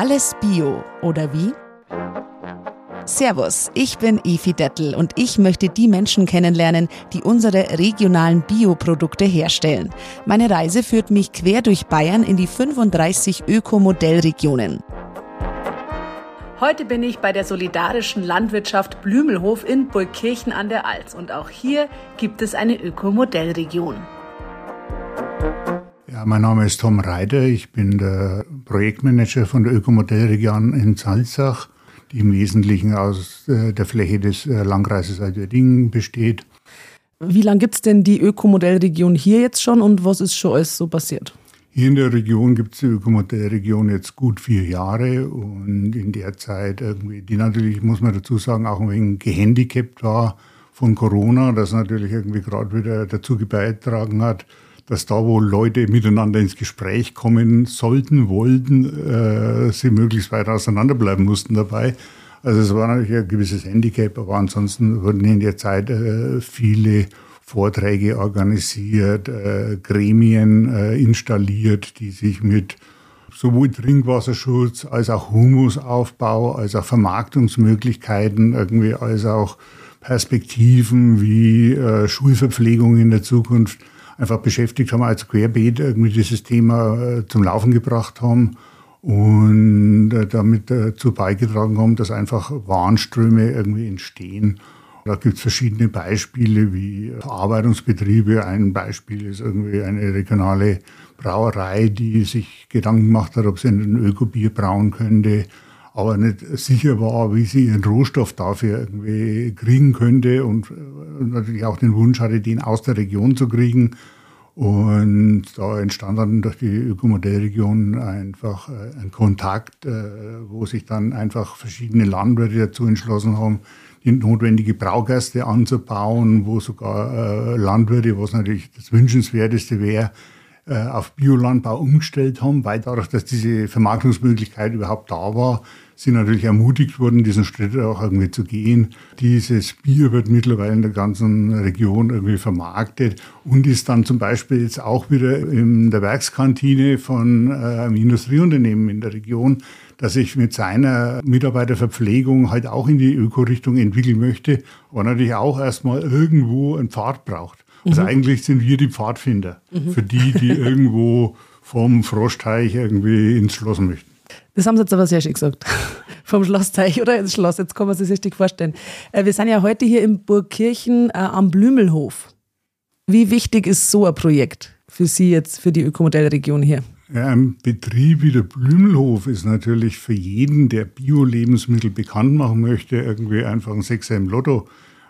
Alles Bio, oder wie? Servus, ich bin Efi Dettel und ich möchte die Menschen kennenlernen, die unsere regionalen Bioprodukte herstellen. Meine Reise führt mich quer durch Bayern in die 35 Ökomodellregionen. Heute bin ich bei der solidarischen Landwirtschaft Blümelhof in Burgkirchen an der Alz und auch hier gibt es eine Ökomodellregion. Mein Name ist Tom Reider. Ich bin der Projektmanager von der Ökomodellregion in Salzach, die im Wesentlichen aus äh, der Fläche des äh, Landkreises Altötting besteht. Wie lange gibt es denn die Ökomodellregion hier jetzt schon und was ist schon alles so passiert? Hier in der Region gibt es die Ökomodellregion jetzt gut vier Jahre und in der Zeit irgendwie, die natürlich, muss man dazu sagen, auch ein wenig gehandicapt war von Corona, das natürlich irgendwie gerade wieder dazu beigetragen hat, dass da, wo Leute miteinander ins Gespräch kommen sollten, wollten, äh, sie möglichst weit auseinanderbleiben mussten dabei. Also es war natürlich ein gewisses Handicap, aber ansonsten wurden in der Zeit äh, viele Vorträge organisiert, äh, Gremien äh, installiert, die sich mit sowohl Trinkwasserschutz als auch Humusaufbau, als auch Vermarktungsmöglichkeiten irgendwie, als auch Perspektiven wie äh, Schulverpflegung in der Zukunft einfach beschäftigt haben, als querbeet irgendwie dieses Thema äh, zum Laufen gebracht haben und äh, damit dazu beigetragen haben, dass einfach Warnströme irgendwie entstehen. Da gibt es verschiedene Beispiele wie Verarbeitungsbetriebe. Ein Beispiel ist irgendwie eine regionale Brauerei, die sich Gedanken gemacht hat, ob sie ein Ökobier brauen könnte, aber nicht sicher war, wie sie ihren Rohstoff dafür irgendwie kriegen könnte und natürlich auch den Wunsch hatte, den aus der Region zu kriegen. Und da entstand dann durch die Ökomodellregion einfach äh, ein Kontakt, äh, wo sich dann einfach verschiedene Landwirte dazu entschlossen haben, die notwendige Braugerste anzubauen, wo sogar äh, Landwirte, was natürlich das Wünschenswerteste wäre, auf Biolandbau umgestellt haben, weil dadurch, dass diese Vermarktungsmöglichkeit überhaupt da war, sind natürlich ermutigt worden, diesen Schritt auch irgendwie zu gehen. Dieses Bier wird mittlerweile in der ganzen Region irgendwie vermarktet und ist dann zum Beispiel jetzt auch wieder in der Werkskantine von äh, einem Industrieunternehmen in der Region, das sich mit seiner Mitarbeiterverpflegung halt auch in die Öko-Richtung entwickeln möchte, aber natürlich auch erstmal irgendwo einen Pfad braucht. Also mhm. eigentlich sind wir die Pfadfinder mhm. für die, die irgendwo vom Froschteich irgendwie ins Schloss möchten. Das haben Sie jetzt aber sehr schön gesagt. Vom Schlossteich oder ins Schloss, jetzt kann man sich richtig vorstellen. Äh, wir sind ja heute hier in Burgkirchen äh, am Blümelhof. Wie wichtig ist so ein Projekt für Sie jetzt, für die Ökomodellregion hier? Ein Betrieb wie der Blümelhof ist natürlich für jeden, der Bio-Lebensmittel bekannt machen möchte, irgendwie einfach ein Sechser im Lotto,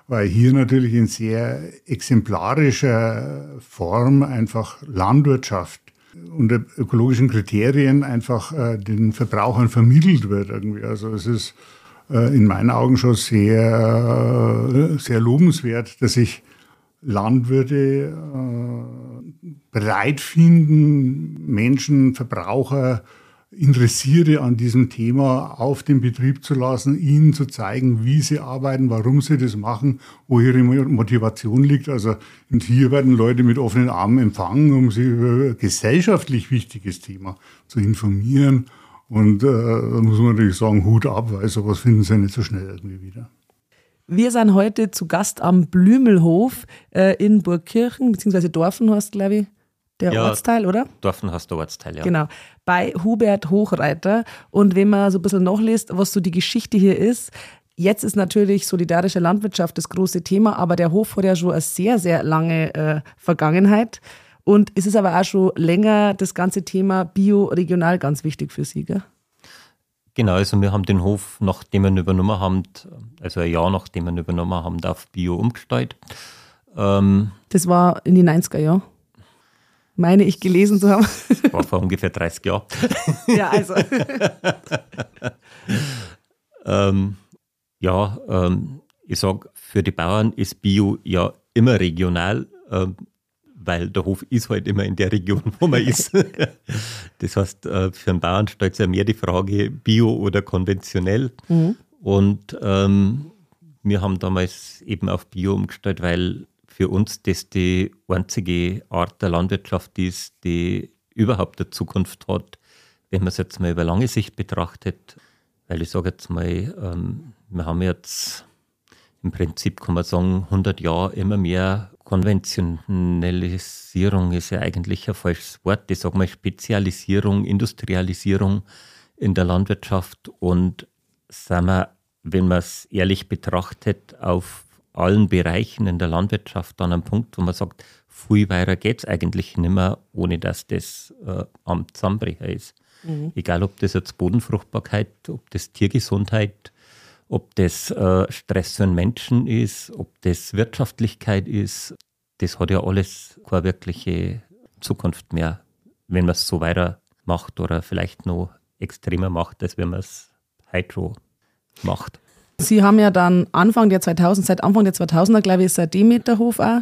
weil hier natürlich in sehr exemplarischer Form einfach Landwirtschaft unter ökologischen Kriterien einfach äh, den Verbrauchern vermittelt wird irgendwie. Also es ist äh, in meinen Augen schon sehr, äh, sehr lobenswert, dass sich Landwirte äh, bereit finden, Menschen, Verbraucher Interessierte an diesem Thema auf den Betrieb zu lassen, ihnen zu zeigen, wie sie arbeiten, warum sie das machen, wo ihre Motivation liegt. Also und hier werden Leute mit offenen Armen empfangen, um sie über ein gesellschaftlich wichtiges Thema zu informieren. Und äh, da muss man natürlich sagen, Hut ab, weil sowas finden sie nicht so schnell irgendwie wieder. Wir sind heute zu Gast am Blümelhof äh, in Burgkirchen, beziehungsweise Dorfenhorst, glaube ich der ja, Ortsteil, oder? Dorfen hast du Ortsteil, ja. Genau. Bei Hubert Hochreiter. Und wenn man so ein bisschen nachliest, was so die Geschichte hier ist, jetzt ist natürlich solidarische Landwirtschaft das große Thema, aber der Hof hat ja schon eine sehr, sehr lange äh, Vergangenheit. Und es ist aber auch schon länger das ganze Thema Bio-regional ganz wichtig für Sie, gell? Genau, also wir haben den Hof, nachdem wir ihn übernommen haben, also ein Jahr nachdem wir ihn übernommen haben, auf Bio umgestellt. Ähm, das war in die 90er Jahre? Meine ich gelesen zu haben. War vor ungefähr 30 Jahren. Ja, also. ähm, ja, ähm, ich sage, für die Bauern ist Bio ja immer regional, ähm, weil der Hof ist halt immer in der Region, wo man ist. das heißt, äh, für einen Bauern stellt sich ja mehr die Frage, Bio oder konventionell. Mhm. Und ähm, wir haben damals eben auf Bio umgestellt, weil für uns das die einzige Art der Landwirtschaft ist, die überhaupt eine Zukunft hat, wenn man es jetzt mal über lange Sicht betrachtet, weil ich sage jetzt mal, ähm, wir haben jetzt im Prinzip, kann man sagen, 100 Jahre immer mehr Konventionalisierung ist ja eigentlich ein falsches Wort. Ich sage mal Spezialisierung, Industrialisierung in der Landwirtschaft und sind wir, wenn man es ehrlich betrachtet, auf allen Bereichen in der Landwirtschaft an einem Punkt, wo man sagt, viel weiter geht es eigentlich nicht mehr, ohne dass das äh, am Zusammenbrecher ist. Mhm. Egal, ob das jetzt Bodenfruchtbarkeit, ob das Tiergesundheit, ob das äh, Stress für den Menschen ist, ob das Wirtschaftlichkeit ist, das hat ja alles keine wirkliche Zukunft mehr, wenn man es so weitermacht oder vielleicht noch extremer macht, als wenn man es Hydro macht. Sie haben ja dann Anfang der 2000, seit Anfang der 2000er, glaube ich, ist ein Demeterhof auch.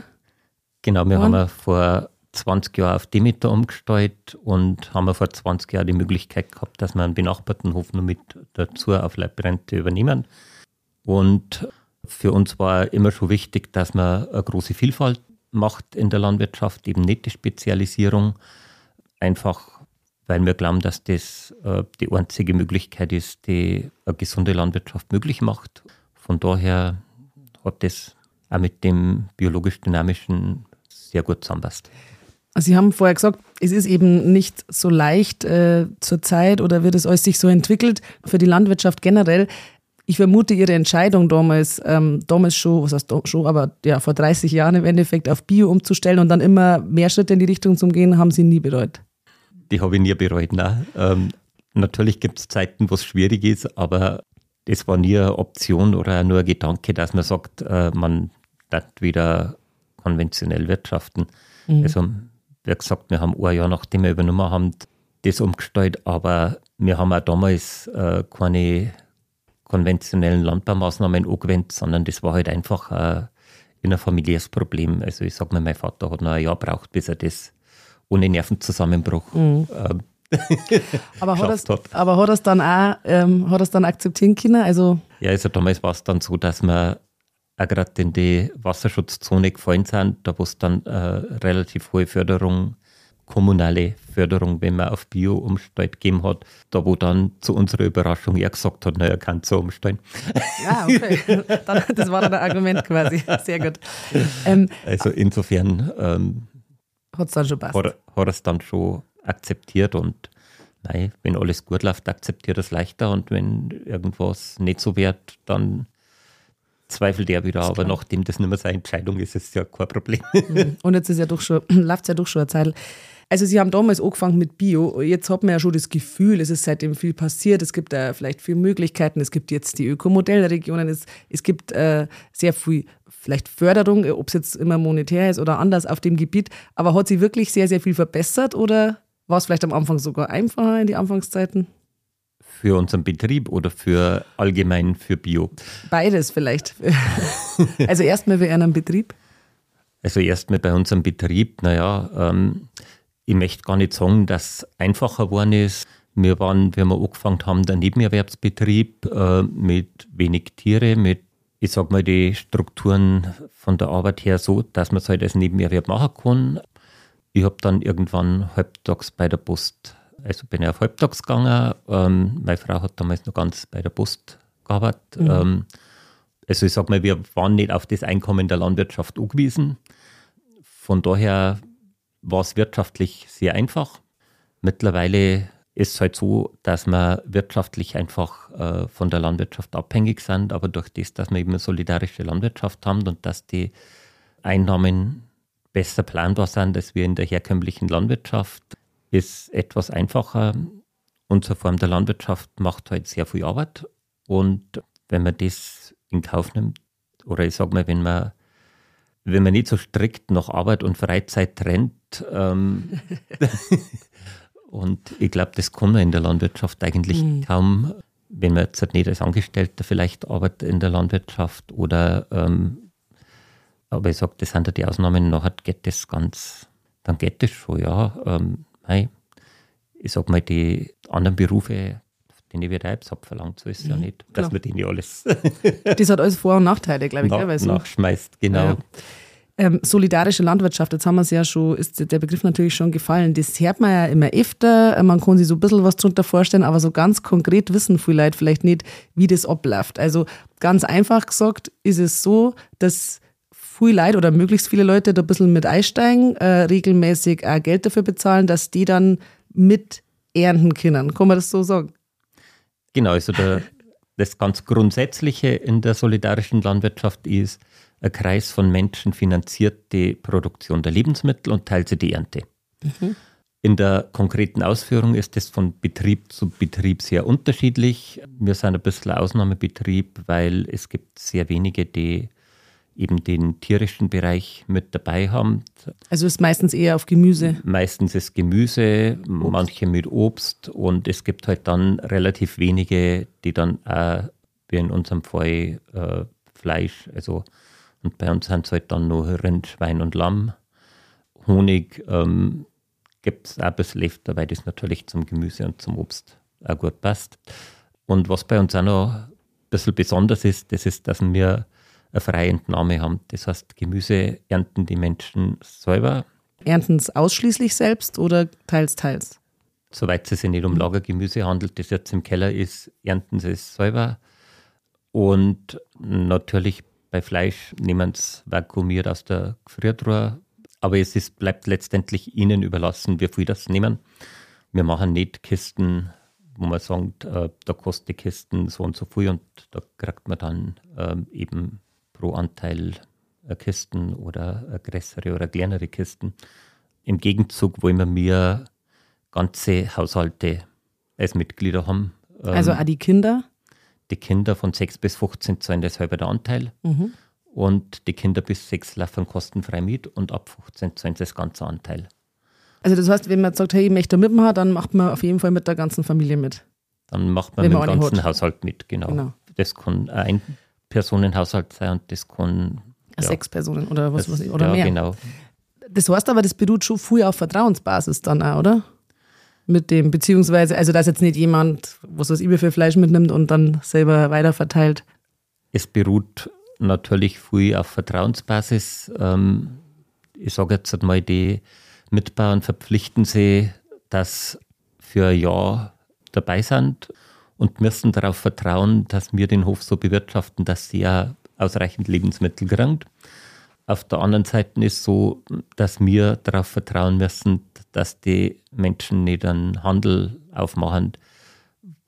Genau, wir Und? haben ja vor 20 Jahren auf Demeter umgestellt und haben vor 20 Jahren die Möglichkeit gehabt, dass wir einen benachbarten Hof noch mit dazu auf Leibrente übernehmen. Und für uns war immer schon wichtig, dass man eine große Vielfalt macht in der Landwirtschaft, eben nicht die Spezialisierung. Einfach, weil wir glauben, dass das äh, die einzige Möglichkeit ist, die eine gesunde Landwirtschaft möglich macht. Von daher hat das auch mit dem biologisch-dynamischen sehr gut zusammenpasst. Sie haben vorher gesagt, es ist eben nicht so leicht äh, zur Zeit oder wird es euch sich so entwickelt für die Landwirtschaft generell. Ich vermute, Ihre Entscheidung damals, ähm, damals schon, was heißt schon, aber ja, vor 30 Jahren im Endeffekt auf Bio umzustellen und dann immer mehr Schritte in die Richtung zu gehen, haben Sie nie bereut? Die habe ich nie bereut, nein. Ähm, natürlich gibt es Zeiten, wo es schwierig ist, aber das war nie eine Option oder nur ein Gedanke, dass man sagt, äh, man darf wieder konventionell wirtschaften. Mhm. Also wie gesagt, wir haben ein Jahr nachdem wir übernommen haben, das umgestellt, aber wir haben auch damals äh, keine konventionellen Landbaumaßnahmen angewendet, sondern das war halt einfach ein, ein familiäres Problem. Also ich sage mal, mein Vater hat noch ein Jahr gebraucht, bis er das ohne Nervenzusammenbruch mhm. ähm, aber, hat das, hat. aber hat es dann auch ähm, hat dann akzeptieren können? Also ja, also damals war es dann so, dass wir auch gerade in die Wasserschutzzone gefallen sind, da wo es dann äh, relativ hohe Förderung, kommunale Förderung, wenn man auf Bio umstellt gegeben hat, da wo dann zu unserer Überraschung er gesagt hat, naja, er kann so umstellen. Ja, okay. Dann, das war dann ein Argument quasi. Sehr gut. Ähm, also insofern ähm, hat's dann schon passt. Hat, hat er es dann schon akzeptiert und nein, wenn alles gut läuft, akzeptiert er es leichter und wenn irgendwas nicht so wird, dann zweifelt er wieder, aber nachdem das nicht mehr seine Entscheidung ist, ist es ja kein Problem. Mhm. Und jetzt ist ja doch schon, läuft es ja doch schon eine Zeit. Also Sie haben damals angefangen mit Bio. Jetzt hat man ja schon das Gefühl, es ist seitdem viel passiert. Es gibt äh, vielleicht viele Möglichkeiten. Es gibt jetzt die Ökomodellregionen. Es, es gibt äh, sehr viel vielleicht Förderung, ob es jetzt immer monetär ist oder anders auf dem Gebiet. Aber hat sie wirklich sehr, sehr viel verbessert oder war es vielleicht am Anfang sogar einfacher in die Anfangszeiten? für unseren Betrieb oder für allgemein für Bio? Beides vielleicht. also erstmal bei einem Betrieb? Also erstmal bei unserem Betrieb, naja, ähm, ich möchte gar nicht sagen, dass es einfacher geworden ist. Wir waren, wie wir angefangen haben, der Nebenerwerbsbetrieb äh, mit wenig Tiere, mit, ich sag mal, die Strukturen von der Arbeit her so, dass man es halt als Nebenerwerb machen kann. Ich habe dann irgendwann halbtags bei der Post also bin ich auf halbtags gegangen. Ähm, meine Frau hat damals noch ganz bei der Post gearbeitet. Mhm. Ähm, also ich sage mal, wir waren nicht auf das Einkommen der Landwirtschaft angewiesen. Von daher war es wirtschaftlich sehr einfach. Mittlerweile ist es halt so, dass wir wirtschaftlich einfach äh, von der Landwirtschaft abhängig sind, aber durch das, dass wir eben eine solidarische Landwirtschaft haben und dass die Einnahmen besser planbar sind als wir in der herkömmlichen Landwirtschaft, ist etwas einfacher. Unsere Form der Landwirtschaft macht halt sehr viel Arbeit. Und wenn man das in Kauf nimmt, oder ich sage mal, wenn man, wenn man nicht so strikt nach Arbeit und Freizeit trennt, ähm, und ich glaube, das kann man in der Landwirtschaft eigentlich mhm. kaum, wenn man jetzt nicht als Angestellter vielleicht arbeitet in der Landwirtschaft oder, ähm, aber ich sage, das sind ja die Ausnahmen, nachher geht das ganz, dann geht das schon, ja. Ähm, Nein, ich sag mal, die anderen Berufe, den ich wieder habe, verlangt, so ist es ja mhm, nicht, dass man denen alles. das hat alles Vor- und Nachteile, glaube ich. Na, nachschmeißt, genau. Ja. Ähm, solidarische Landwirtschaft, jetzt haben wir es ja schon, ist der Begriff natürlich schon gefallen. Das hört man ja immer öfter. Man kann sich so ein bisschen was drunter vorstellen, aber so ganz konkret wissen viele Leute vielleicht nicht, wie das abläuft. Also ganz einfach gesagt ist es so, dass viele Leute oder möglichst viele Leute da ein bisschen mit einsteigen, äh, regelmäßig auch Geld dafür bezahlen, dass die dann mit ernten können. Kann man das so sagen? Genau, also der, das ganz Grundsätzliche in der solidarischen Landwirtschaft ist, ein Kreis von Menschen finanziert die Produktion der Lebensmittel und teilt sie die Ernte. Mhm. In der konkreten Ausführung ist das von Betrieb zu Betrieb sehr unterschiedlich. Wir sind ein bisschen Ausnahmebetrieb, weil es gibt sehr wenige, die eben den tierischen Bereich mit dabei haben. Also ist meistens eher auf Gemüse? Meistens ist Gemüse, Obst. manche mit Obst und es gibt halt dann relativ wenige, die dann auch, wie in unserem Fall, äh, Fleisch, also und bei uns sind es halt dann noch Rind, Schwein und Lamm. Honig ähm, gibt es auch ein bisschen öfter, weil das natürlich zum Gemüse und zum Obst auch gut passt. Und was bei uns auch noch ein bisschen besonders ist, das ist, dass wir eine freie Entnahme haben. Das heißt, Gemüse ernten die Menschen selber. Ernten es ausschließlich selbst oder teils, teils? Soweit es sich nicht um Lagergemüse handelt, das jetzt im Keller ist, ernten sie es selber. Und natürlich bei Fleisch nehmen sie vakuumiert aus der Gefriertruhe. Aber es ist, bleibt letztendlich ihnen überlassen, wie viel das nehmen. Wir machen nicht Kisten, wo man sagt, äh, da kostet die Kisten so und so viel und da kriegt man dann äh, eben pro Anteil eine Kisten oder eine größere oder kleinere Kisten. Im Gegenzug wollen wir ganze Haushalte als Mitglieder haben. Also ähm, auch die Kinder? Die Kinder von 6 bis 15 zahlen das halbe der Anteil. Mhm. Und die Kinder bis 6 laufen kostenfrei mit und ab 15 zahlen das ganze Anteil. Also das heißt, wenn man sagt, hey, ich möchte mitmachen, dann macht man auf jeden Fall mit der ganzen Familie mit. Dann macht man wenn mit dem ganzen hat. Haushalt mit, genau. genau. Das kann ein Personenhaushalt sein und das kann ja, sechs Personen oder was weiß ich, oder ja, mehr. Genau. Das heißt aber, das beruht schon früher auf Vertrauensbasis dann auch, oder? Mit dem, beziehungsweise, also dass jetzt nicht jemand, was weiß ich, Fleisch mitnimmt und dann selber weiterverteilt. Es beruht natürlich viel auf Vertrauensbasis. Ähm, ich sage jetzt mal, die Mitbauern verpflichten sie, dass für ein Jahr dabei sind und müssen darauf vertrauen, dass wir den Hof so bewirtschaften, dass sie ja ausreichend Lebensmittel kriegen. Auf der anderen Seite ist es so, dass wir darauf vertrauen müssen, dass die Menschen nicht einen Handel aufmachen.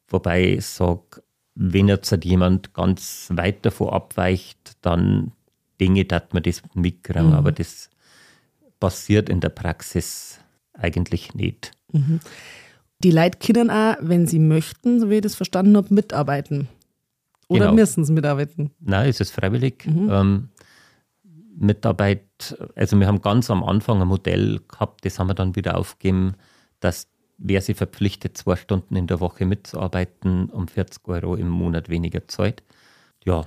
Wobei ich sage, wenn jetzt halt jemand ganz weit davon abweicht, dann Dinge, dass man das mitkriegen. Mhm. Aber das passiert in der Praxis eigentlich nicht. Mhm. Die Leute können auch, wenn sie möchten, so wie ich das verstanden habe, mitarbeiten. Oder genau. müssen sie mitarbeiten? Nein, es ist freiwillig. Mhm. Ähm, Mitarbeit, also wir haben ganz am Anfang ein Modell gehabt, das haben wir dann wieder aufgegeben, dass wer sich verpflichtet, zwei Stunden in der Woche mitzuarbeiten, um 40 Euro im Monat weniger Zeit. Ja,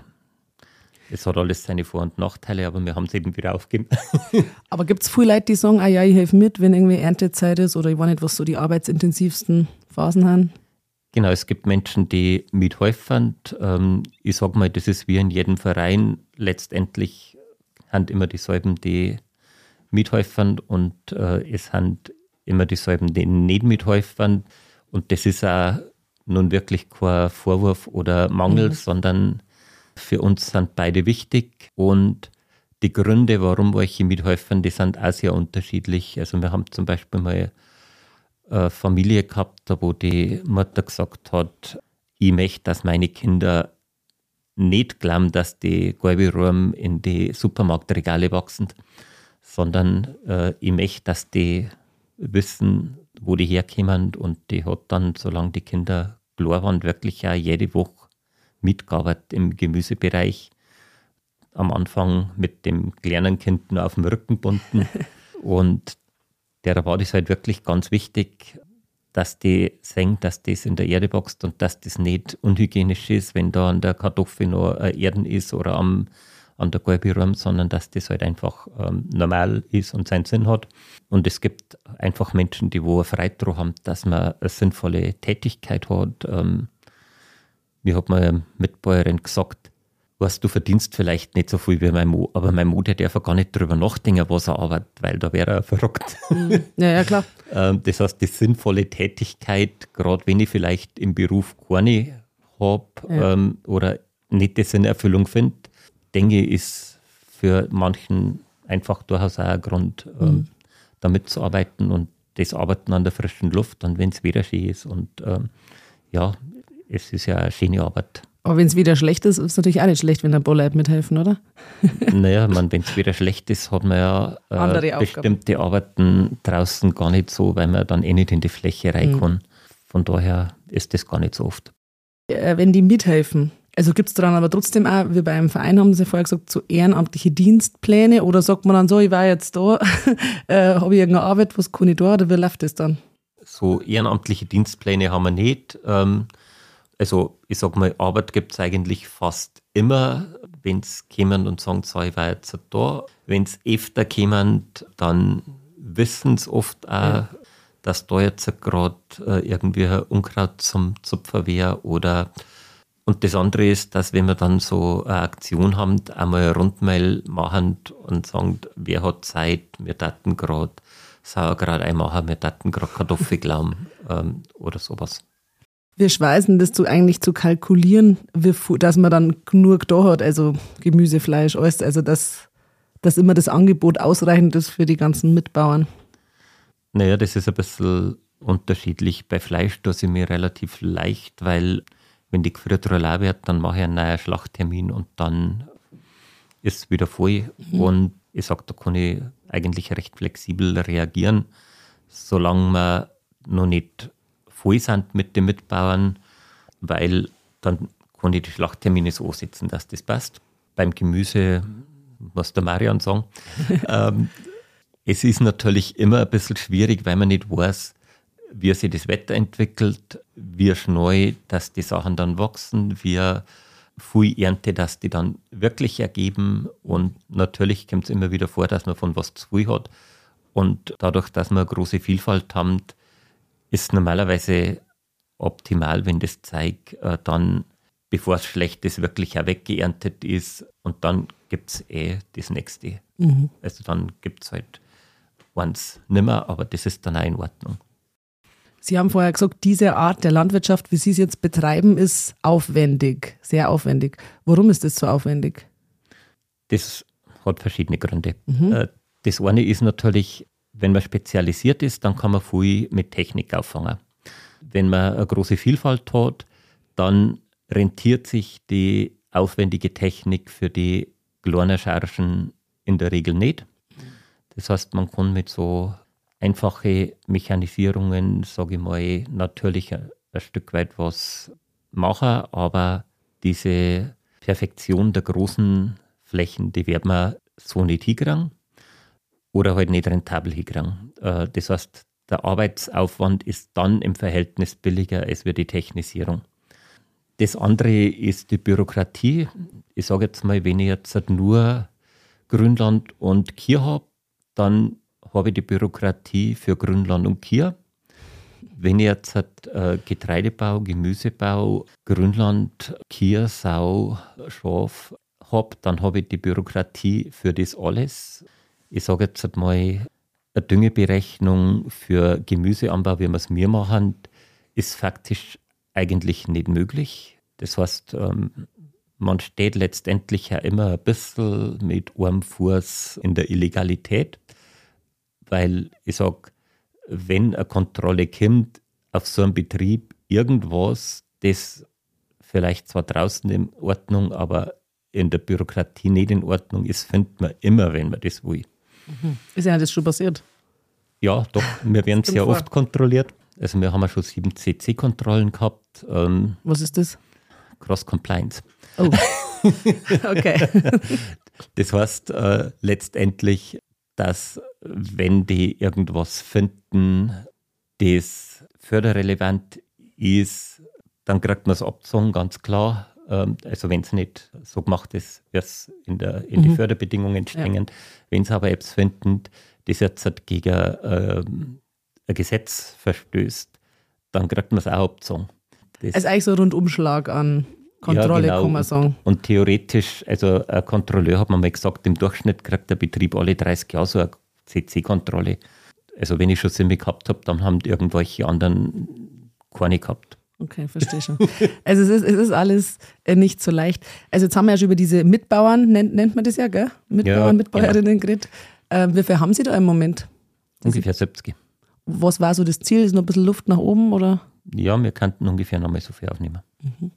es hat alles seine Vor- und Nachteile, aber wir haben es eben wieder aufgegeben. aber gibt es viele Leute, die sagen, ah ja, ich helfe mit, wenn irgendwie Erntezeit ist oder ich weiß nicht, was so die arbeitsintensivsten Phasen haben? Genau, es gibt Menschen, die mithelfen. Ähm, ich sage mal, das ist wie in jedem Verein. Letztendlich haben immer dieselben, die mithelfen und äh, es sind immer dieselben, die nicht mithelfen. Und das ist auch nun wirklich kein Vorwurf oder Mangel, mhm. sondern für uns sind beide wichtig und die Gründe, warum welche mithelfen, die sind auch sehr unterschiedlich. Also wir haben zum Beispiel mal eine Familie gehabt, wo die Mutter gesagt hat, ich möchte, dass meine Kinder nicht glauben, dass die Galbirum in die Supermarktregale wachsen, sondern äh, ich möchte, dass die wissen, wo die herkommen und die hat dann, solange die Kinder klar waren, wirklich auch jede Woche mitgearbeitet im Gemüsebereich. Am Anfang mit dem kleinen Kind nur auf dem Rücken gebunden und der war das halt wirklich ganz wichtig, dass die sehen, dass das in der Erde wächst und dass das nicht unhygienisch ist, wenn da an der Kartoffel noch Erden ist oder am, an der Galbirum, sondern dass das halt einfach ähm, normal ist und seinen Sinn hat. Und es gibt einfach Menschen, die wo Freude daran haben, dass man eine sinnvolle Tätigkeit hat. Ähm, mir hat mal eine Mitbäuerin gesagt, weißt du, verdienst vielleicht nicht so viel wie mein Mo, aber mein Mo, der darf gar nicht drüber nachdenken, was er arbeitet, weil da wäre er verrückt. Mhm. Ja, ja, klar. Ähm, das heißt, die sinnvolle Tätigkeit, gerade wenn ich vielleicht im Beruf keine habe ja. ähm, oder nicht das in Erfüllung finde, denke ich, ist für manchen einfach durchaus auch ein Grund, ähm, mhm. damit zu arbeiten und das Arbeiten an der frischen Luft und wenn es wieder schön ist und ähm, ja, es ist ja eine schöne Arbeit. Aber wenn es wieder schlecht ist, ist es natürlich auch nicht schlecht, wenn ein paar Leute mithelfen, oder? naja, wenn es wieder schlecht ist, hat man ja äh, bestimmte Arbeiten draußen gar nicht so, weil man dann eh nicht in die Fläche rein mhm. kann. Von daher ist das gar nicht so oft. Äh, wenn die mithelfen, also gibt es daran aber trotzdem auch, wie beim Verein haben Sie vorher gesagt, so ehrenamtliche Dienstpläne oder sagt man dann so, ich war jetzt da, äh, habe ich irgendeine Arbeit, was kann ich da oder wie läuft das dann? So ehrenamtliche Dienstpläne haben wir nicht. Ähm, also ich sag mal, Arbeit gibt es eigentlich fast immer, wenn es kommen und sagen, so, ich war jetzt da. Wenn es öfter kommen, dann wissen es oft auch, ja. dass da jetzt gerade äh, irgendwie ein Unkraut zum Zupfer wäre oder und das andere ist, dass wenn wir dann so eine Aktion haben, einmal eine Rundmail machen und sagen, wer hat Zeit, wir daten gerade Sauerkraut einmachen, wir daten gerade Kartoffelklaum ähm, oder sowas. Wir schweißen das zu eigentlich zu kalkulieren, dass man dann genug da hat, also Gemüse, Fleisch, alles, also dass, dass immer das Angebot ausreichend ist für die ganzen Mitbauern. Naja, das ist ein bisschen unterschiedlich. Bei Fleisch tue ich mir relativ leicht, weil wenn die gefriert leer wird, dann mache ich einen neuen Schlachttermin und dann ist es wieder voll. Mhm. Und ich sage, da kann ich eigentlich recht flexibel reagieren, solange wir noch nicht voll sind mit den Mitbauern, weil dann kann ich die Schlachttermine so ansetzen, dass das passt. Beim Gemüse, was der Marian sagen, ähm, es ist natürlich immer ein bisschen schwierig, weil man nicht weiß, wie sich das Wetter entwickelt, wie schnell, dass die Sachen dann wachsen, wie viel Ernte, dass die dann wirklich ergeben. Und natürlich kommt es immer wieder vor, dass man von was zu viel hat. Und dadurch, dass wir eine große Vielfalt haben, ist normalerweise optimal, wenn das Zeug äh, dann, bevor es schlecht ist, wirklich auch weggeerntet ist und dann gibt es eh das nächste. Mhm. Also dann gibt es halt eins nimmer, aber das ist dann auch in Ordnung. Sie haben vorher gesagt, diese Art der Landwirtschaft, wie Sie es jetzt betreiben, ist aufwendig, sehr aufwendig. Warum ist das so aufwendig? Das hat verschiedene Gründe. Mhm. Äh, das eine ist natürlich, wenn man spezialisiert ist, dann kann man viel mit Technik auffangen. Wenn man eine große Vielfalt hat, dann rentiert sich die aufwendige Technik für die kleinen Chargen in der Regel nicht. Das heißt, man kann mit so einfache Mechanisierungen, sage ich mal, natürlich ein, ein Stück weit was machen, aber diese Perfektion der großen Flächen, die wird man so nicht hinkriegen oder halt nicht rentabel hinkriegen. Äh, das heißt, der Arbeitsaufwand ist dann im Verhältnis billiger als für die Technisierung. Das andere ist die Bürokratie. Ich sage jetzt mal, wenn ich jetzt nur Grünland und Kier habe, dann habe ich die Bürokratie für Grünland und Kier. Wenn ich jetzt äh, Getreidebau, Gemüsebau, Grünland, Kier, Sau, Schaf habe, dann habe ich die Bürokratie für das alles ich sage jetzt mal, eine Düngeberechnung für Gemüseanbau, wie wir es mir machen, ist faktisch eigentlich nicht möglich. Das heißt, ähm, man steht letztendlich ja immer ein bisschen mit einem Fuß in der Illegalität, weil ich sage, wenn eine Kontrolle kommt auf so einem Betrieb, irgendwas, das vielleicht zwar draußen in Ordnung, aber in der Bürokratie nicht in Ordnung ist, findet man immer, wenn man das will. Mhm. Ist ja das schon passiert? Ja, doch. Wir werden sehr vor. oft kontrolliert. Also wir haben ja schon sieben CC-Kontrollen gehabt. Ähm, Was ist das? Cross Compliance. Oh. okay. Das heißt äh, letztendlich, dass wenn die irgendwas finden, das förderrelevant ist, dann kriegt man es abgezogen, ganz klar. Ähm, also wenn es nicht so gemacht ist, wird es in, der, in mhm. die Förderbedingungen stehen. Ja. Wenn es aber Apps finden, das jetzt halt gegen ähm, ein Gesetz verstößt, dann kriegt man es auch abgezogen. Das ist eigentlich so ein Rundumschlag an Kontrolle, ja, genau. kann man sagen. Und theoretisch, also ein Kontrolleur hat man mal gesagt, im Durchschnitt kriegt der Betrieb alle 30 Jahre so eine CC-Kontrolle. Also wenn ich schon Simme gehabt habe, dann haben irgendwelche anderen keine gehabt. Okay, verstehe schon. Also es ist, es ist alles äh, nicht so leicht. Also jetzt haben wir ja schon über diese Mitbauern, nennt, nennt man das ja, gell? Mitbauern, ja, Mitbäuerinnen genau. geredet. Äh, wie viel haben Sie da im Moment? Ungefähr 70. Was war so das Ziel? Ist noch ein bisschen Luft nach oben oder? Ja, wir könnten ungefähr noch mal so viel aufnehmen. Mhm.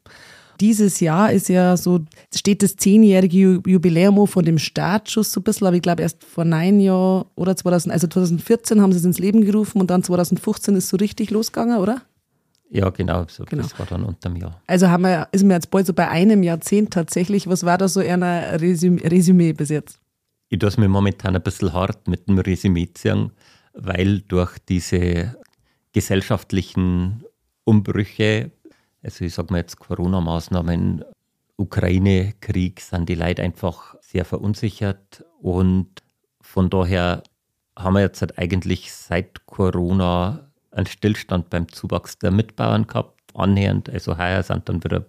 Dieses Jahr ist ja so, steht das zehnjährige Jubiläum von dem Startschuss so ein bisschen, aber ich glaube erst vor neun Jahren oder 2000, also 2014 haben sie es ins Leben gerufen und dann 2015 ist es so richtig losgegangen, oder? Ja, genau, so, genau. das war dann unter dem Jahr. Also haben wir, ist mir jetzt bald so bei einem Jahrzehnt tatsächlich. Was war da so ein Resümee bis jetzt? Ich tue es mir momentan ein bisschen hart mit dem Resümee ziehen, weil durch diese gesellschaftlichen Umbrüche, also ich sage mal jetzt Corona-Maßnahmen, Ukraine-Krieg, sind die Leute einfach sehr verunsichert und von daher haben wir jetzt halt eigentlich seit Corona einen Stillstand beim Zuwachs der Mitbauern gehabt, annähernd. Also heuer sind dann wieder ein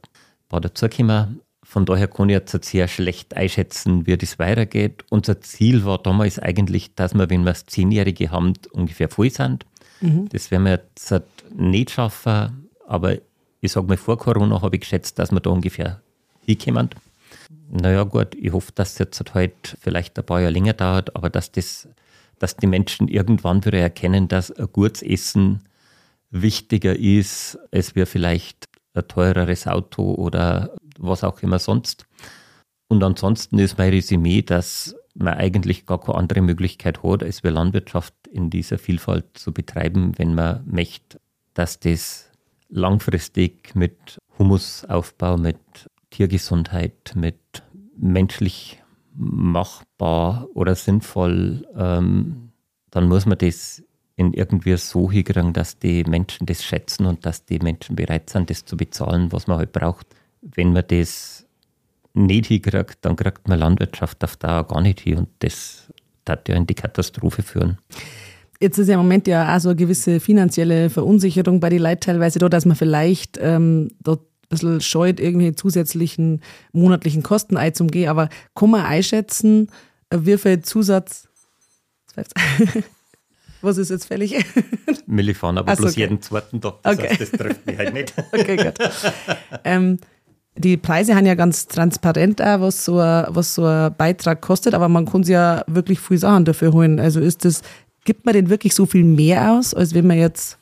paar dazugekommen. Von daher kann ich jetzt sehr schlecht einschätzen, wie das weitergeht. Unser Ziel war damals eigentlich, dass wir, wenn wir das Zehnjährige haben, ungefähr voll sind. Mhm. Das werden wir jetzt nicht schaffen, aber ich sage mal, vor Corona habe ich geschätzt, dass wir da ungefähr hinkommen. Naja, gut, ich hoffe, dass es jetzt halt vielleicht ein paar Jahre länger dauert, aber dass das dass die Menschen irgendwann wieder erkennen, dass ein gutes Essen wichtiger ist, als wir vielleicht ein teureres Auto oder was auch immer sonst. Und ansonsten ist mein Resümee, dass man eigentlich gar keine andere Möglichkeit hat, als wir Landwirtschaft in dieser Vielfalt zu betreiben, wenn man möchte, dass das langfristig mit Humusaufbau, mit Tiergesundheit, mit menschlich machbar oder sinnvoll, ähm, dann muss man das in irgendwie so hinkriegen, dass die Menschen das schätzen und dass die Menschen bereit sind, das zu bezahlen, was man halt braucht. Wenn man das nicht hinkriegt, dann kriegt man Landwirtschaft auf Dauer gar nicht hin und das hat ja in die Katastrophe führen. Jetzt ist ja im Moment ja auch so eine gewisse finanzielle Verunsicherung bei den Leuten teilweise da, dass man vielleicht ähm, dort bisschen scheut, irgendwelche zusätzlichen monatlichen Kosten einzugehen. Aber kann man einschätzen, wie viel Zusatz. Was ist jetzt fällig? Millifan, aber so, bloß okay. jeden zweiten Tag. Das okay. heißt, das trifft mich halt nicht. okay, gut. Ähm, die Preise haben ja ganz transparent auch, was so, ein, was so ein Beitrag kostet, aber man kann sich ja wirklich viel Sachen dafür holen. Also ist das, gibt man denn wirklich so viel mehr aus, als wenn man jetzt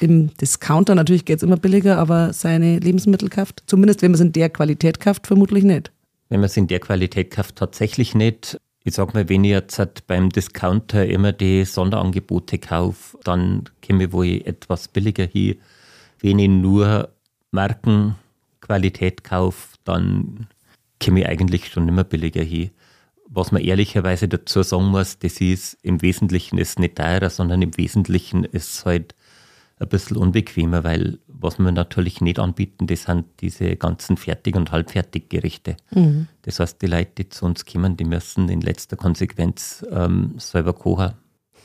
im Discounter, natürlich geht es immer billiger, aber seine Lebensmittel kauft, zumindest wenn man es in der Qualität kauft, vermutlich nicht. Wenn man es in der Qualität kauft, tatsächlich nicht. Ich sag mal, wenn ich jetzt halt beim Discounter immer die Sonderangebote kaufe, dann komme ich wohl etwas billiger hin. Wenn ich nur Markenqualität kaufe, dann komme ich eigentlich schon immer billiger hin. Was man ehrlicherweise dazu sagen muss, das ist im Wesentlichen ist nicht teurer, sondern im Wesentlichen ist halt ein bisschen unbequemer, weil was wir natürlich nicht anbieten, das sind diese ganzen Fertig- und Halbfertiggerichte. Mhm. Das heißt, die Leute, die zu uns kommen, die müssen in letzter Konsequenz ähm, selber kochen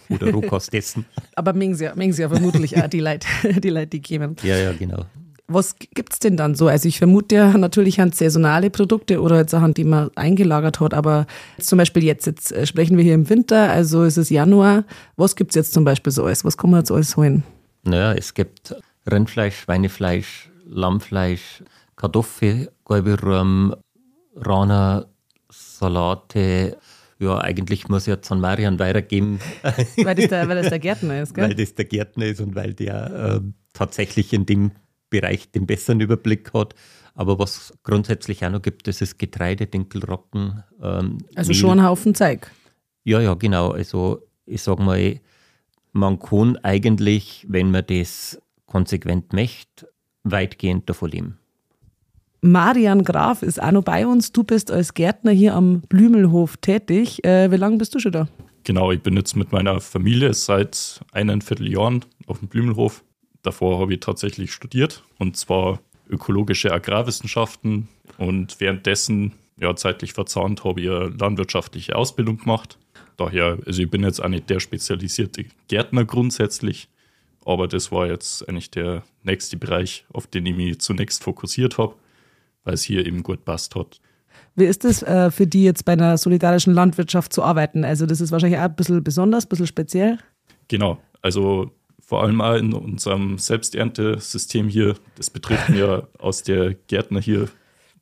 oder Rohkost essen. Aber mengen sie, mengen sie ja vermutlich auch die Leute, die Leute, die kommen. Ja, ja, genau. Was gibt es denn dann so? Also ich vermute ja natürlich an saisonale Produkte oder jetzt Sachen, die man eingelagert hat, aber zum Beispiel jetzt, jetzt äh, sprechen wir hier im Winter, also ist es Januar. Was gibt es jetzt zum Beispiel so alles? Was kann man jetzt alles holen? Naja, es gibt Rindfleisch, Schweinefleisch, Lammfleisch, Kartoffel, Galbirurm, Rana, Salate. Ja, eigentlich muss ich jetzt an Marian weitergeben. Weil das der, weil das der Gärtner ist, gell? Weil das der Gärtner ist und weil der äh, tatsächlich in dem Bereich den besseren Überblick hat. Aber was grundsätzlich auch noch gibt, das ist Getreide, Dinkelrocken. Ähm, also Mehl. schon ein Haufen Zeug. Ja, ja, genau. Also ich sage mal, man kann eigentlich, wenn man das konsequent möchte, weitgehend davon leben. Marian Graf ist auch noch bei uns. Du bist als Gärtner hier am Blümelhof tätig. Äh, wie lange bist du schon da? Genau, ich bin jetzt mit meiner Familie seit eineinviertel Jahren auf dem Blümelhof. Davor habe ich tatsächlich studiert und zwar ökologische Agrarwissenschaften und währenddessen, ja, zeitlich verzahnt, habe ich eine landwirtschaftliche Ausbildung gemacht Daher, also ich bin jetzt auch nicht der spezialisierte Gärtner grundsätzlich, aber das war jetzt eigentlich der nächste Bereich, auf den ich mich zunächst fokussiert habe. weil es hier eben gut passt hat. Wie ist es äh, für die jetzt bei einer solidarischen Landwirtschaft zu arbeiten? Also das ist wahrscheinlich auch ein bisschen besonders, ein bisschen speziell. Genau, also vor allem auch in unserem Selbsterntesystem hier, das betrifft mir aus der Gärtner hier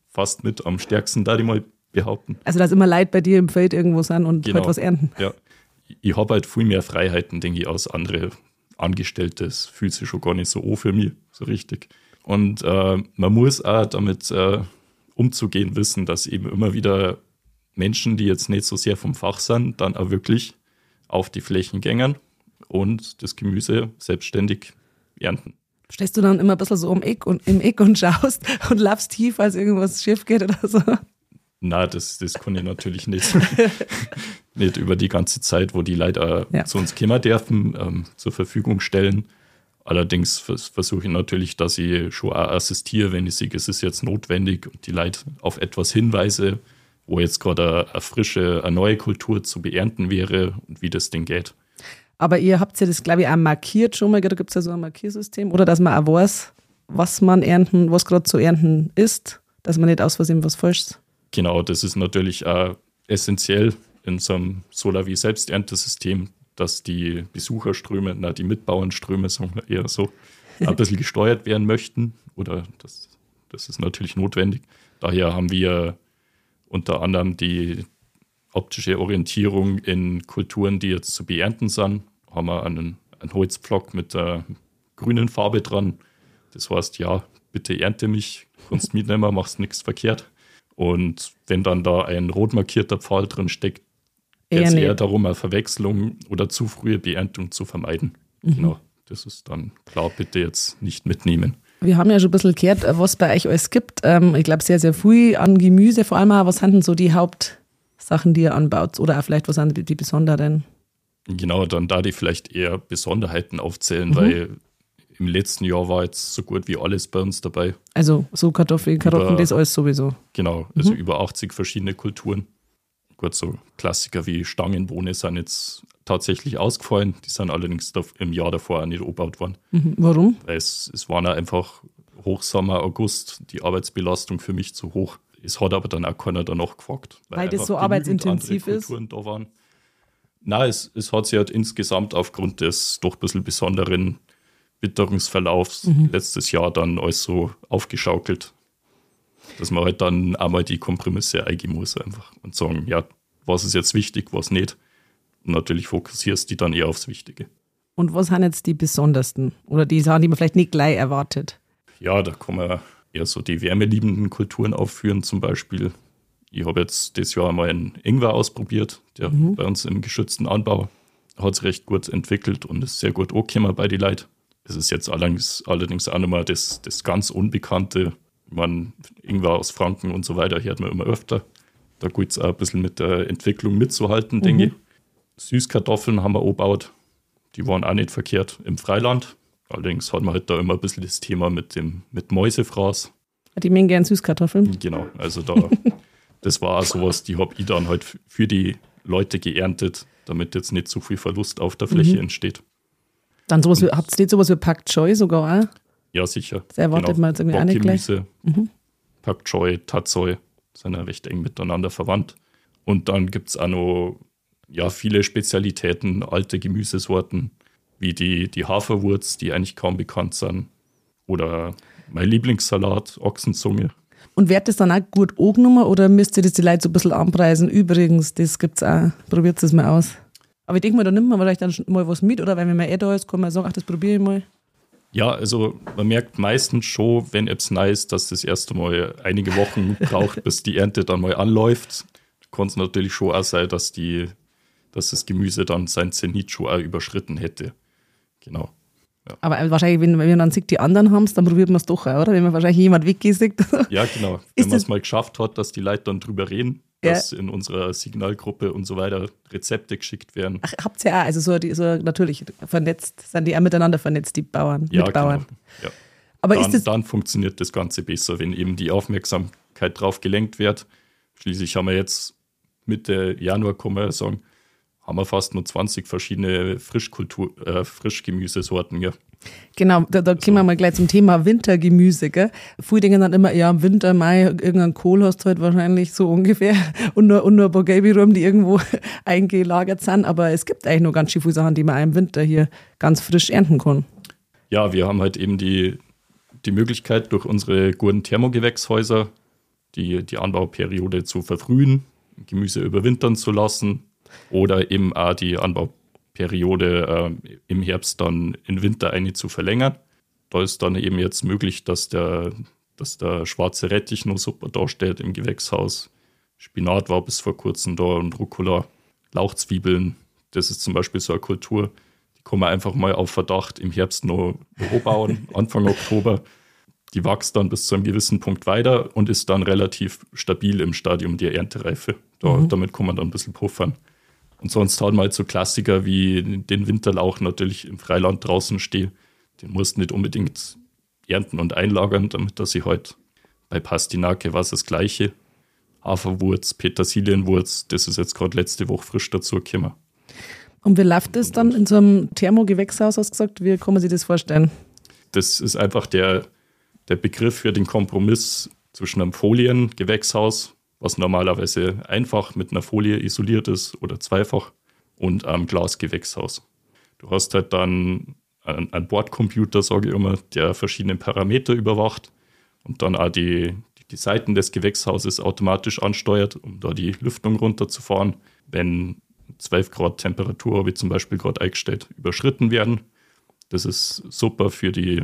fast mit am stärksten, da die mal behaupten. Also dass immer Leid bei dir im Feld irgendwo sind und Genau. halt was ernten. Ja, ich habe halt viel mehr Freiheiten, denke ich, als andere Angestellte. Das fühlt sich schon gar nicht so an für mich, so richtig. Und äh, man muss auch damit äh, umzugehen wissen, dass eben immer wieder Menschen, die jetzt nicht so sehr vom Fach sind, dann auch wirklich auf die Flächen gängen und das Gemüse selbstständig ernten. Stehst du dann immer ein bisschen so im Eck und, im Eck und schaust und laufst tief, als irgendwas schief geht oder so? Na, das, das kann ich natürlich nicht, nicht über die ganze Zeit, wo die Leute Ja. zu uns kommen dürfen, ähm, zur Verfügung stellen. Allerdings vers versuche ich natürlich, dass ich schon auch assistiere, wenn ich sehe, es ist jetzt notwendig und die Leute auf etwas hinweise, wo jetzt gerade eine, eine frische, eine neue Kultur zu beernten wäre und wie das denn geht. Aber ihr habt ja das, glaube ich, auch markiert schon mal, da gibt es ja so ein Markiersystem, oder dass man auch weiß, was man ernten, was gerade zu ernten ist, dass man nicht aus Versehen was Falsches. Genau, das ist natürlich auch essentiell in so einem Solavi-Selbsterntesystem, dass die Besucherströme, na, die Mitbauernströme, sagen wir eher so, ein bisschen gesteuert werden möchten. Oder das, das ist natürlich notwendig. Daher haben wir unter anderem die optische Orientierung in Kulturen, die jetzt zu beernten sind. Haben wir einen, einen Holzpflock mit der grünen Farbe dran. Das heißt, ja, bitte ernte mich, kannst mitnehmen, machst nichts verkehrt. Und wenn dann da ein rot markierter Pfahl drin steckt, geht es Eher eher darum, eine Verwechslung oder zu frühe Beerntung zu vermeiden. Genau, das ist dann klar, bitte jetzt nicht mitnehmen. Wir haben ja schon ein bisschen gehört, was bei euch alles gibt. Ähm, ich glaube, sehr, sehr viel an Gemüse, vor allem was sind denn so die Hauptsachen, die ihr anbaut? Oder auch vielleicht, was sind die, die besonderen? Genau, dann da die vielleicht eher Besonderheiten aufzählen, Mhm. weil im letzten Jahr war jetzt so gut wie alles bei uns dabei. Also so Kartoffeln, Karotten, Über- das alles sowieso. Genau, also über 80 verschiedene Kulturen. Gut, so Klassiker wie Stangenbohne sind jetzt tatsächlich ausgefallen. Die sind allerdings im Jahr davor auch nicht angebaut worden. Mhm. Warum? Weil es, es war auch einfach Hochsommer, August, die Arbeitsbelastung für mich zu hoch. Es hat aber dann auch keiner danach gefragt. Weil das einfach so arbeitsintensiv ist? Kulturen da waren. Nein, es, es hat sich halt insgesamt aufgrund des doch ein bisschen besonderen Witterungsverlaufs Mhm. letztes Jahr dann alles so aufgeschaukelt, dass man halt dann einmal die Kompromisse eingehen muss einfach und sagen, ja, was ist jetzt wichtig, was nicht. Und natürlich fokussierst du die dann eher aufs Wichtige. Und was sind jetzt die besondersten? Oder die Sachen, die man vielleicht nicht gleich erwartet? Ja, da kann man eher so die wärmeliebenden Kulturen aufführen, zum Beispiel. Ich habe jetzt das Jahr mal einen Ingwer ausprobiert, der bei uns im geschützten Anbau hat sich recht gut entwickelt und ist sehr gut angekommen bei die Leute. Es ist jetzt allerdings, allerdings auch nochmal das, das ganz Unbekannte. Man, Ingwer aus Franken und so weiter hört man immer öfter. Da gilt es auch ein bisschen mit der Entwicklung mitzuhalten, denke ich. Süßkartoffeln haben wir angebaut. Die waren auch nicht verkehrt im Freiland. Allerdings hat man halt da immer ein bisschen das Thema mit dem mit Mäusefraß. Die mengen gern Süßkartoffeln. Genau, also da, das war auch sowas, die habe ich dann halt für die Leute geerntet, damit jetzt nicht zu viel Verlust auf der Fläche entsteht. Dann sowas, wie- habt ihr nicht sowas wie Pak Choi sogar auch? Ja, sicher. Das erwartet man jetzt irgendwie auch nicht gleich. Mhm. Pak Choi, Tatsoi sind ja recht eng miteinander verwandt. Und dann gibt es auch noch ja, viele Spezialitäten, alte Gemüsesorten, wie die, die Haferwurz, die eigentlich kaum bekannt sind. Oder mein Lieblingssalat, Ochsenzunge. Und wird das dann auch gut angenommen oder müsst ihr das die Leute so ein bisschen anpreisen? Übrigens, das gibt's auch. Probiert es mal aus. Aber ich denke mal, da nimmt man vielleicht dann schon mal was mit oder wenn man eh da ist, kann man sagen, ach, das probiere ich mal. Ja, also man merkt meistens schon, wenn Apps nice, dass das erste Mal einige Wochen braucht, bis die Ernte dann mal anläuft. Kann es natürlich schon auch sein, dass, die, dass das Gemüse dann sein Zenit schon auch überschritten hätte. Genau. Aber wahrscheinlich, wenn, wenn man dann sieht, die anderen haben es, dann probiert man es doch auch, oder? Wenn man wahrscheinlich jemand weggesieht. Ja, genau. Ist Wenn man es mal geschafft hat, dass die Leute dann drüber reden, Ja. dass in unserer Signalgruppe und so weiter Rezepte geschickt werden. Ach, habt ihr auch, also so, die, so natürlich vernetzt, sind die auch miteinander vernetzt, die Bauern, ja, Mitbauern. genau. Ja. Aber dann, ist das, dann funktioniert das Ganze besser, wenn eben die Aufmerksamkeit drauf gelenkt wird. Schließlich haben wir jetzt Mitte Januar, kann man ja sagen, haben wir fast nur 20 verschiedene Frischkultur, äh, Frischgemüsesorten. Ja. Genau, da, da kommen wir mal gleich zum Thema Wintergemüse. Gell? Viele denken dann immer, ja, im Winter, Mai, irgendein Kohl hast du halt wahrscheinlich so ungefähr und nur, und nur ein paar gelbe Rum, die irgendwo eingelagert sind. Aber es gibt eigentlich noch ganz schön viele Sachen, die man im Winter hier ganz frisch ernten kann. Ja, wir haben halt eben die, die Möglichkeit, durch unsere guten Thermogewächshäuser die, die Anbauperiode zu verfrühen, Gemüse überwintern zu lassen oder eben auch die Anbauperiode äh, im Herbst dann in Winter eine zu verlängern. Da ist dann eben jetzt möglich, dass der, dass der schwarze Rettich noch super dasteht im Gewächshaus. Spinat war bis vor kurzem da und Rucola, Lauchzwiebeln. Das ist zum Beispiel so eine Kultur, die kann man einfach mal auf Verdacht im Herbst noch bauen, Anfang Oktober. Die wächst dann bis zu einem gewissen Punkt weiter und ist dann relativ stabil im Stadium der Erntereife. Da, mhm. Damit kann man dann ein bisschen puffern. Und sonst halt mal so Klassiker wie den Winterlauch natürlich im Freiland draußen stehe. Den musst du nicht unbedingt ernten und einlagern, damit dass ich heute halt bei Pastinake war es das Gleiche. Haferwurz, Petersilienwurz, das ist jetzt gerade letzte Woche frisch dazu gekommen. Und wie läuft das dann in so einem Thermogewächshaus, hast du gesagt? Wie kann man sich das vorstellen? Das ist einfach der, der Begriff für den Kompromiss zwischen einem Foliengewächshaus was normalerweise einfach mit einer Folie isoliert ist oder zweifach und am Glasgewächshaus. Du hast halt dann einen, Bordcomputer, sage ich immer, der verschiedene Parameter überwacht und dann auch die, die Seiten des Gewächshauses automatisch ansteuert, um da die Lüftung runterzufahren, wenn 12 Grad Temperatur, wie zum Beispiel gerade eingestellt, überschritten werden. Das ist super für die,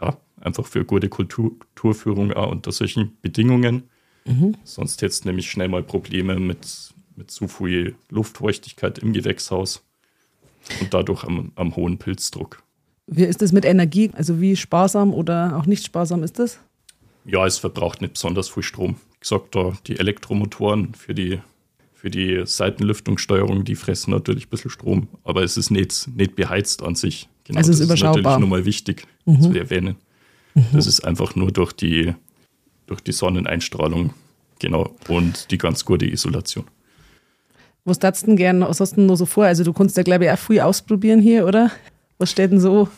ja, einfach für gute Kulturführung auch unter solchen Bedingungen. Mhm. Sonst du nämlich schnell mal Probleme mit, mit zu viel Luftfeuchtigkeit im Gewächshaus und dadurch am, am hohen Pilzdruck. Wie ist das mit Energie? Also wie sparsam oder auch nicht sparsam ist das? Ja, es verbraucht nicht besonders viel Strom. Wie gesagt, da die Elektromotoren für die, für die Seitenlüftungssteuerung, die fressen natürlich ein bisschen Strom, aber es ist nicht, nicht beheizt an sich. Genau, also es ist überschaubar. Das ist natürlich nochmal wichtig mhm. zu erwähnen. Mhm. Das ist einfach nur durch die durch die Sonneneinstrahlung, genau, und die ganz gute Isolation. Was darfst du denn gern, was hast du denn noch so vor? Also du kannst ja, glaube ich, auch viel ausprobieren hier, oder? Was steht denn so?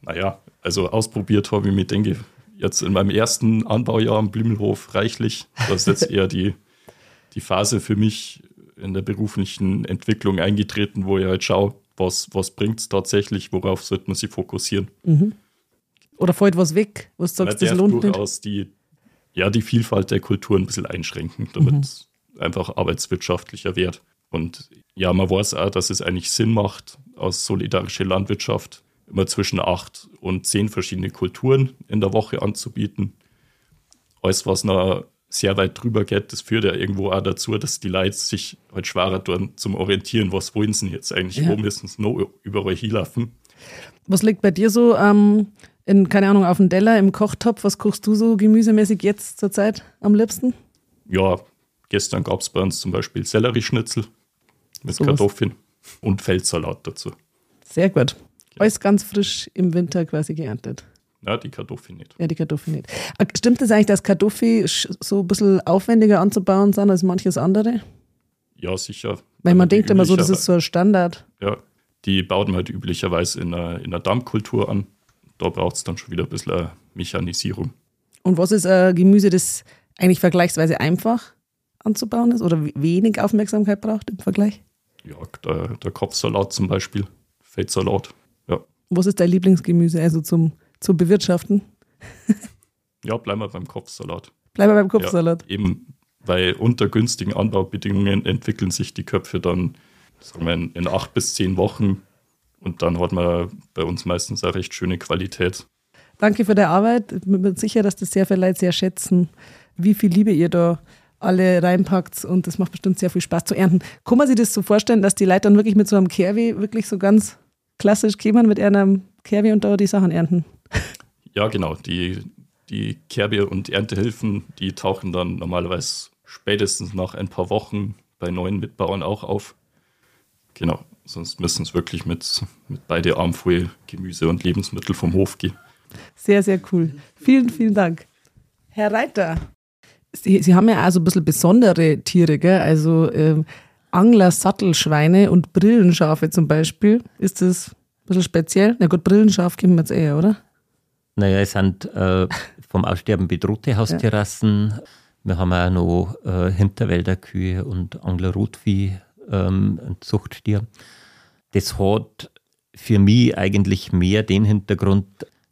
Naja, also ausprobiert habe ich mir, denke ich, jetzt in meinem ersten Anbaujahr am Blümelhof reichlich. Das ist jetzt eher die, die Phase für mich in der beruflichen Entwicklung eingetreten, wo ich halt schaue, was, was bringt es tatsächlich, worauf sollte man sich fokussieren. Mhm. Oder fällt was weg, was du sagst, das lohnt durchaus nicht? Die, ja, die Vielfalt der Kultur ein bisschen einschränken, damit mhm. es einfach arbeitswirtschaftlicher wird. Und ja, man weiß auch, dass es eigentlich Sinn macht, aus solidarischer Landwirtschaft immer zwischen acht und zehn verschiedene Kulturen in der Woche anzubieten. Alles, was noch sehr weit drüber geht, das führt ja irgendwo auch dazu, dass die Leute sich halt schwerer tun zum Orientieren, was wollen sie jetzt eigentlich, ja. wo müssen sie noch überall hinlaufen. Was liegt bei dir so ähm, in, keine Ahnung, auf dem Teller, im Kochtopf. Was kochst du so gemüsemäßig jetzt zur Zeit am liebsten? Ja, gestern gab es bei uns zum Beispiel Sellerieschnitzel mit so Kartoffeln und Feldsalat dazu. Sehr gut. Ja. Alles ganz frisch im Winter quasi geerntet. Ja, die Kartoffeln nicht. Ja, die Kartoffeln nicht. Äh, stimmt es das eigentlich, dass Kartoffeln so ein bisschen aufwendiger anzubauen sind als manches andere? Ja, sicher. Weil man denkt immer so, das ist so ein Standard. Ja, die baut man halt üblicherweise in einer, in einer Dammkultur an da braucht es dann schon wieder ein bisschen Mechanisierung. Und was ist ein Gemüse, das eigentlich vergleichsweise einfach anzubauen ist oder wenig Aufmerksamkeit braucht im Vergleich? Ja, der, der Kopfsalat zum Beispiel, Fettsalat. Ja. Was ist dein Lieblingsgemüse, also zum, zum Bewirtschaften? ja, bleiben wir beim Kopfsalat. Bleiben wir beim Kopfsalat. Ja, eben, weil unter günstigen Anbaubedingungen entwickeln sich die Köpfe dann sagen wir, in, in acht bis zehn Wochen und dann hat man bei uns meistens eine recht schöne Qualität. Danke für die Arbeit. Ich bin mir sicher, dass das sehr viele Leute sehr schätzen, wie viel Liebe ihr da alle reinpackt und das macht bestimmt sehr viel Spaß zu ernten. Kann man sich das so vorstellen, dass die Leute dann wirklich mit so einem Kerwi wirklich so ganz klassisch kämen mit einem Kerwi und da die Sachen ernten? Ja, genau. Die, die Kerbi und Erntehilfen, die tauchen dann normalerweise spätestens nach ein paar Wochen bei neuen Mitbauern auch auf. Genau. Sonst müssen es wirklich mit, mit beide Arm voll Gemüse und Lebensmittel vom Hof gehen. Sehr, sehr cool. Vielen, vielen Dank. Herr Reiter, Sie, Sie haben ja auch so ein bisschen besondere Tiere, gell? Also ähm, Angler-Sattelschweine und Brillenschafe zum Beispiel. Ist das ein bisschen speziell? Na gut, Brillenschaf kennen wir jetzt eher, oder? Naja, es sind äh, vom Aussterben bedrohte Haustierrassen. Ja. Wir haben auch noch äh, Hinterwälderkühe und Angler-Rotvieh, ähm, ein Zuchtstier. Das hat für mich eigentlich mehr den Hintergrund,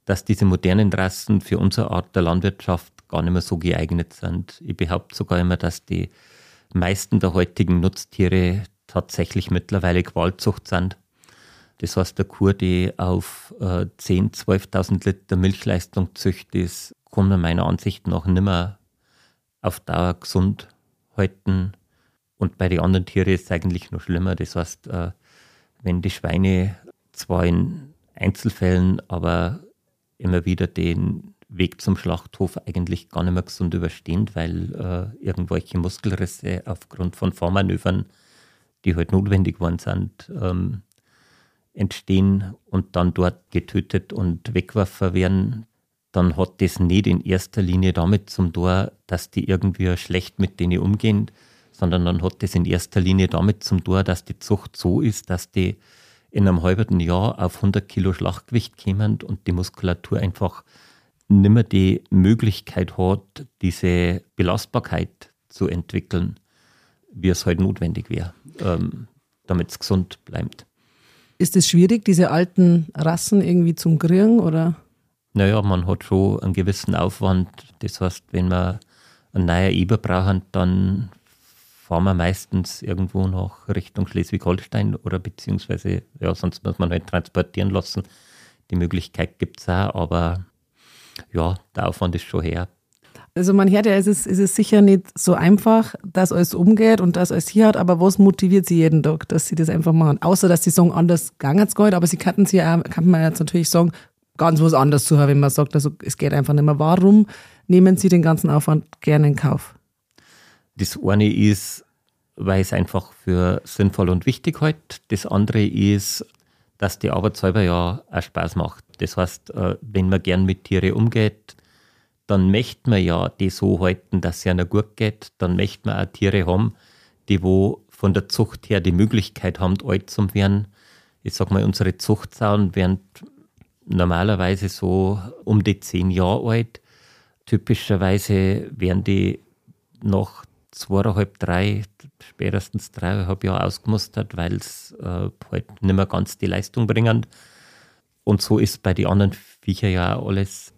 dass diese modernen Rassen für unsere Art der Landwirtschaft gar nicht mehr so geeignet sind. Ich behaupte sogar immer, dass die meisten der heutigen Nutztiere tatsächlich mittlerweile Qualzucht sind. Das heißt, der Kur, die auf äh, 10.000, 12.000 Liter Milchleistung züchtet, ist, kann man meiner Ansicht nach nicht mehr auf Dauer gesund halten. Und bei den anderen Tieren ist es eigentlich noch schlimmer. Das heißt, äh, wenn die Schweine zwar in Einzelfällen, aber immer wieder den Weg zum Schlachthof eigentlich gar nicht mehr gesund überstehen, weil äh, irgendwelche Muskelrisse aufgrund von Fahrmanövern, die halt notwendig waren, sind, ähm, entstehen und dann dort getötet und weggeworfen werden, dann hat das nicht in erster Linie damit zum Tor, dass die irgendwie schlecht mit denen umgehen, sondern dann hat das in erster Linie damit zum Tor, dass die Zucht so ist, dass die in einem halben Jahr auf 100 Kilo Schlachtgewicht kommen und die Muskulatur einfach nicht mehr die Möglichkeit hat, diese Belastbarkeit zu entwickeln, wie es halt notwendig wäre, ähm, damit es gesund bleibt. Ist es schwierig, diese alten Rassen irgendwie zum Kriegen oder? Naja, man hat schon einen gewissen Aufwand. Das heißt, wenn wir einen neuen Eber brauchen, dann fahren wir meistens irgendwo nach Richtung Schleswig-Holstein oder beziehungsweise, ja, sonst muss man halt transportieren lassen. Die Möglichkeit gibt es auch, aber ja, der Aufwand ist schon her. Also man hört ja, es ist, es ist sicher nicht so einfach, dass alles umgeht und dass alles hier hat, aber was motiviert sie jeden Tag, dass sie das einfach machen? Außer, dass sie sagen, anders gegangen es geht, aber sie könnten sie auch, kann man jetzt natürlich sagen, ganz was anderes zu haben, wenn man sagt, also es geht einfach nicht mehr. Warum nehmen sie den ganzen Aufwand gerne in Kauf? Das eine ist, weil es einfach für sinnvoll und wichtig hält. Das andere ist, dass die Arbeit selber ja auch Spaß macht. Das heißt, äh, wenn man gern mit Tieren umgeht, dann möchte man ja die so halten, dass es ihnen gut geht. Dann möchte man auch Tiere haben, die wo von der Zucht her die Möglichkeit haben, alt zu werden. Ich sag mal, unsere Zuchtsauen werden normalerweise so um die zehn Jahre alt. Typischerweise werden die nach zweieinhalb, drei, spätestens dreieinhalb Jahre ausgemustert, weil es äh, halt nicht mehr ganz die Leistung bringen. Und so ist bei den anderen Viecher ja auch alles.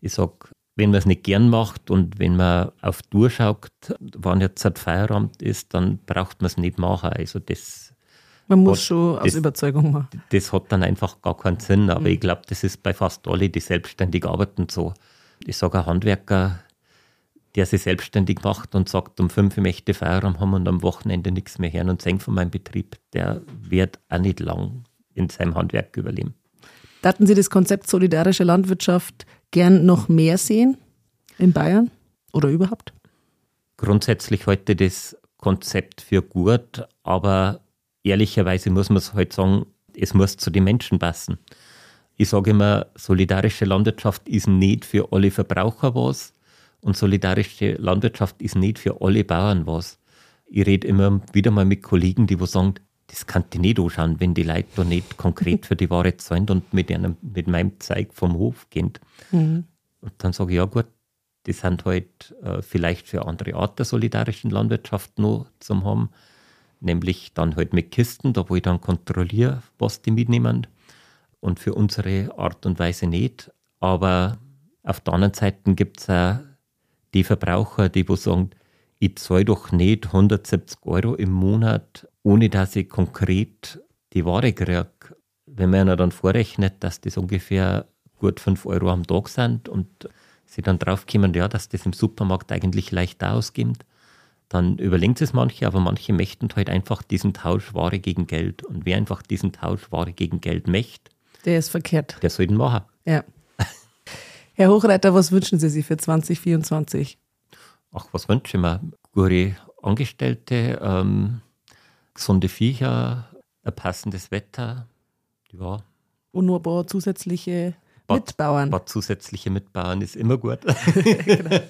Ich sag, wenn man es nicht gern macht und wenn man auf Tour schaut, wann jetzt halt Feierabend ist, dann braucht man es nicht machen. Also das man muss hat, schon aus das, Überzeugung machen. Das hat dann einfach gar keinen Sinn. Aber mhm. ich glaube, das ist bei fast alle, die selbstständig arbeiten, so. Ich sage, ein Handwerker, der sich selbstständig macht und sagt, um fünf möchte Feierabend haben und am Wochenende nichts mehr hören und sehen von meinem Betrieb, der wird auch nicht lang in seinem Handwerk überleben. Daten Sie das Konzept solidarische Landwirtschaft gern noch mehr sehen in Bayern oder überhaupt? Grundsätzlich heute das Konzept für gut, aber ehrlicherweise muss man es halt sagen, es muss zu den Menschen passen. Ich sage immer, solidarische Landwirtschaft ist nicht für alle Verbraucher was und solidarische Landwirtschaft ist nicht für alle Bauern was. Ich rede immer wieder mal mit Kollegen, die wo sagen, das kann ich nicht anschauen, wenn die Leute da nicht konkret für die Ware zahlen und mit, einem, mit meinem Zeug vom Hof gehen. Mhm. Und dann sage ich, ja gut, die sind halt äh, vielleicht für andere Art der solidarischen Landwirtschaft noch zum haben, nämlich dann halt mit Kisten, da wo ich dann kontrolliere, was die mitnehmen und für unsere Art und Weise nicht. Aber auf der anderen Seite gibt es die Verbraucher, die wo sagen, ich zahle doch nicht 170 Euro im Monat ohne dass ich konkret die Ware kriege. Wenn man dann vorrechnet, dass das ungefähr gut 5 Euro am Tag sind und sie dann draufkommen, ja, dass das im Supermarkt eigentlich leicht ausgibt, dann überlegen es manche, aber manche möchten halt einfach diesen Tausch Ware gegen Geld. Und wer einfach diesen Tausch Ware gegen Geld möchte, der ist verkehrt. Der soll ihn machen. Ja. Herr Hochreiter, was wünschen Sie sich für 2024? Ach, was wünsche ich mir? Gute Angestellte, ähm, gesunde Viecher, ein passendes Wetter, ja. Und nur ein paar zusätzliche Mitbauern. Ein zusätzliche Mitbauern ist immer gut. genau.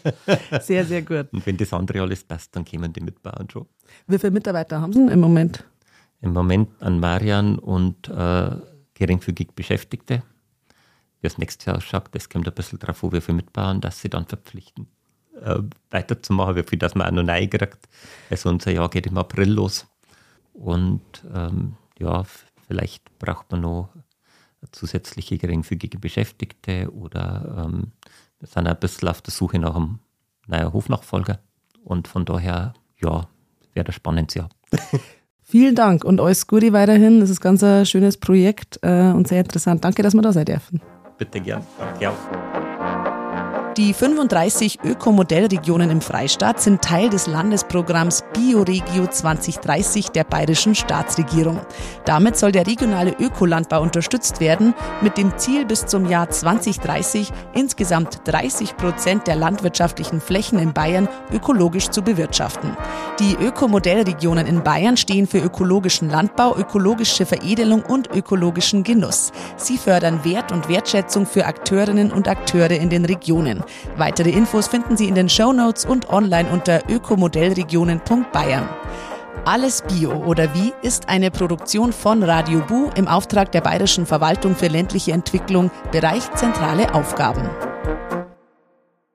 Sehr, sehr gut. Und wenn das andere alles passt, dann kommen die Mitbauern schon. Wie viele Mitarbeiter haben Sie im Moment? Im Moment an Marian und äh, geringfügig Beschäftigte. Wie es nächstes Jahr ausschaut, das kommt ein bisschen darauf an, wie viele Mitbauern, dass sie dann verpflichten, äh, weiterzumachen, wie viel das man auch noch neu kriegt. Also unser Jahr geht im April los. Und ähm, ja, vielleicht braucht man noch zusätzliche geringfügige Beschäftigte oder ähm, wir sind ein bisschen auf der Suche nach einem neuen Hofnachfolger. Und von daher, ja, wäre das spannendes Jahr. Vielen Dank und alles Gute weiterhin. Das ist ganz ein schönes Projekt äh, und sehr interessant. Danke, dass wir da sein dürfen. Bitte gern. Danke auch. Die 35 Ökomodellregionen im Freistaat sind Teil des Landesprogramms Bioregio 2030 der bayerischen Staatsregierung. Damit soll der regionale Ökolandbau unterstützt werden, mit dem Ziel bis zum Jahr 2030 insgesamt 30 Prozent der landwirtschaftlichen Flächen in Bayern ökologisch zu bewirtschaften. Die Ökomodellregionen in Bayern stehen für ökologischen Landbau, ökologische Veredelung und ökologischen Genuss. Sie fördern Wert und Wertschätzung für Akteurinnen und Akteure in den Regionen. Weitere Infos finden Sie in den Show Notes und online unter ökomodellregionen.bayern. Alles Bio oder wie ist eine Produktion von Radio Bu im Auftrag der Bayerischen Verwaltung für ländliche Entwicklung, Bereich zentrale Aufgaben.